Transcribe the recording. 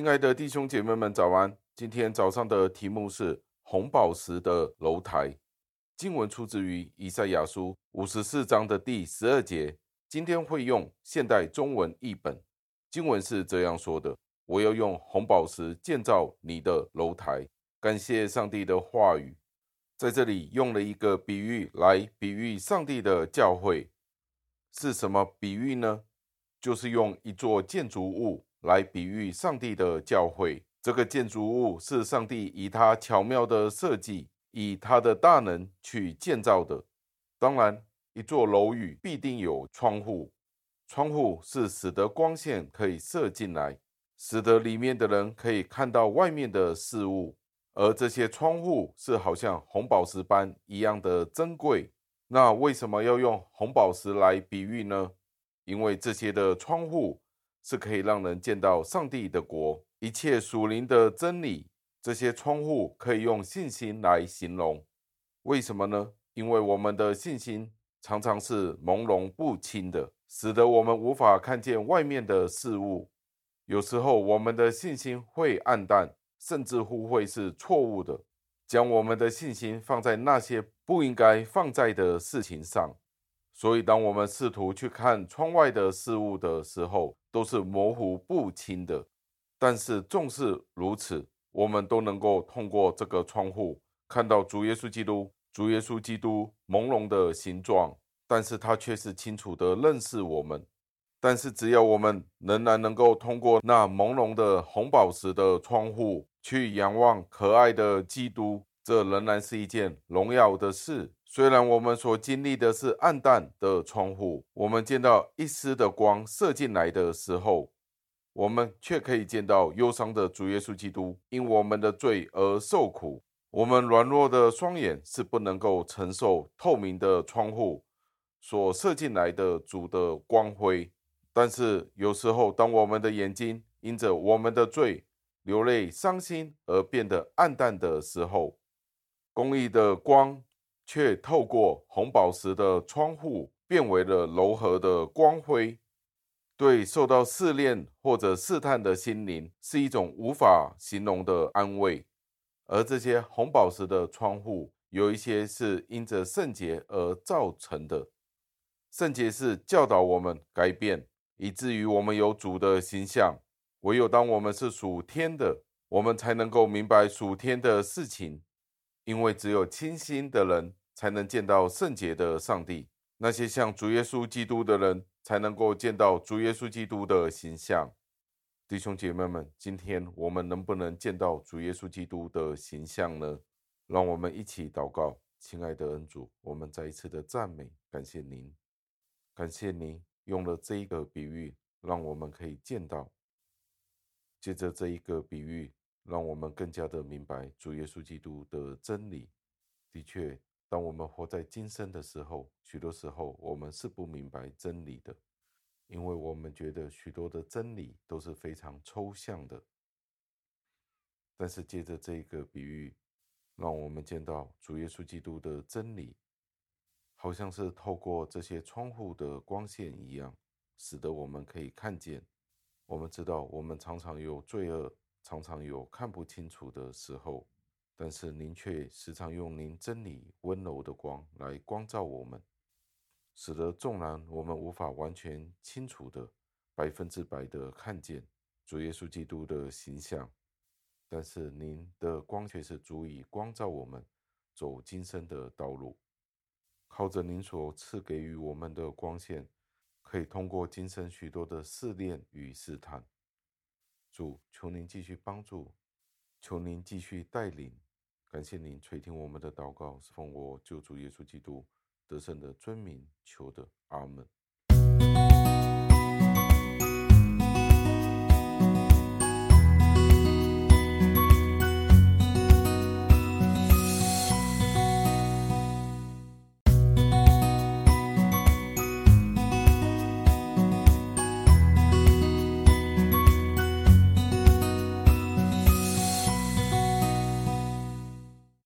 亲爱的弟兄姐妹们，早安！今天早上的题目是红宝石的楼台。经文出自于以赛亚书五十四章的第十二节。今天会用现代中文译本。经文是这样说的：“我要用红宝石建造你的楼台。”感谢上帝的话语，在这里用了一个比喻来比喻上帝的教会。是什么比喻呢？就是用一座建筑物。来比喻上帝的教会，这个建筑物是上帝以他巧妙的设计，以他的大能去建造的。当然，一座楼宇必定有窗户，窗户是使得光线可以射进来，使得里面的人可以看到外面的事物。而这些窗户是好像红宝石般一样的珍贵。那为什么要用红宝石来比喻呢？因为这些的窗户。是可以让人见到上帝的国，一切属灵的真理。这些窗户可以用信心来形容。为什么呢？因为我们的信心常常是朦胧不清的，使得我们无法看见外面的事物。有时候我们的信心会暗淡，甚至乎会是错误的，将我们的信心放在那些不应该放在的事情上。所以，当我们试图去看窗外的事物的时候，都是模糊不清的。但是，纵使如此，我们都能够通过这个窗户看到主耶稣基督。主耶稣基督朦胧的形状，但是他却是清楚地认识我们。但是，只要我们仍然能够通过那朦胧的红宝石的窗户去仰望可爱的基督，这仍然是一件荣耀的事。虽然我们所经历的是暗淡的窗户，我们见到一丝的光射进来的时候，我们却可以见到忧伤的主耶稣基督因我们的罪而受苦。我们软弱的双眼是不能够承受透明的窗户所射进来的主的光辉。但是有时候，当我们的眼睛因着我们的罪流泪伤心而变得暗淡的时候，公义的光。却透过红宝石的窗户变为了柔和的光辉，对受到试炼或者试探的心灵是一种无法形容的安慰。而这些红宝石的窗户，有一些是因着圣洁而造成的。圣洁是教导我们改变，以至于我们有主的形象。唯有当我们是属天的，我们才能够明白属天的事情，因为只有清心的人。才能见到圣洁的上帝。那些像主耶稣基督的人，才能够见到主耶稣基督的形象。弟兄姐妹们，今天我们能不能见到主耶稣基督的形象呢？让我们一起祷告，亲爱的恩主，我们再一次的赞美，感谢您，感谢您用了这一个比喻，让我们可以见到。借着这一个比喻，让我们更加的明白主耶稣基督的真理。的确。当我们活在今生的时候，许多时候我们是不明白真理的，因为我们觉得许多的真理都是非常抽象的。但是借着这个比喻，让我们见到主耶稣基督的真理，好像是透过这些窗户的光线一样，使得我们可以看见。我们知道，我们常常有罪恶，常常有看不清楚的时候。但是您却时常用您真理温柔的光来光照我们，使得纵然我们无法完全清楚的百分之百的看见主耶稣基督的形象，但是您的光却是足以光照我们走今生的道路。靠着您所赐给予我们的光线，可以通过今生许多的试炼与试探。主，求您继续帮助，求您继续带领。感谢您垂听我们的祷告，是奉我救主耶稣基督得胜的尊名求的，阿门。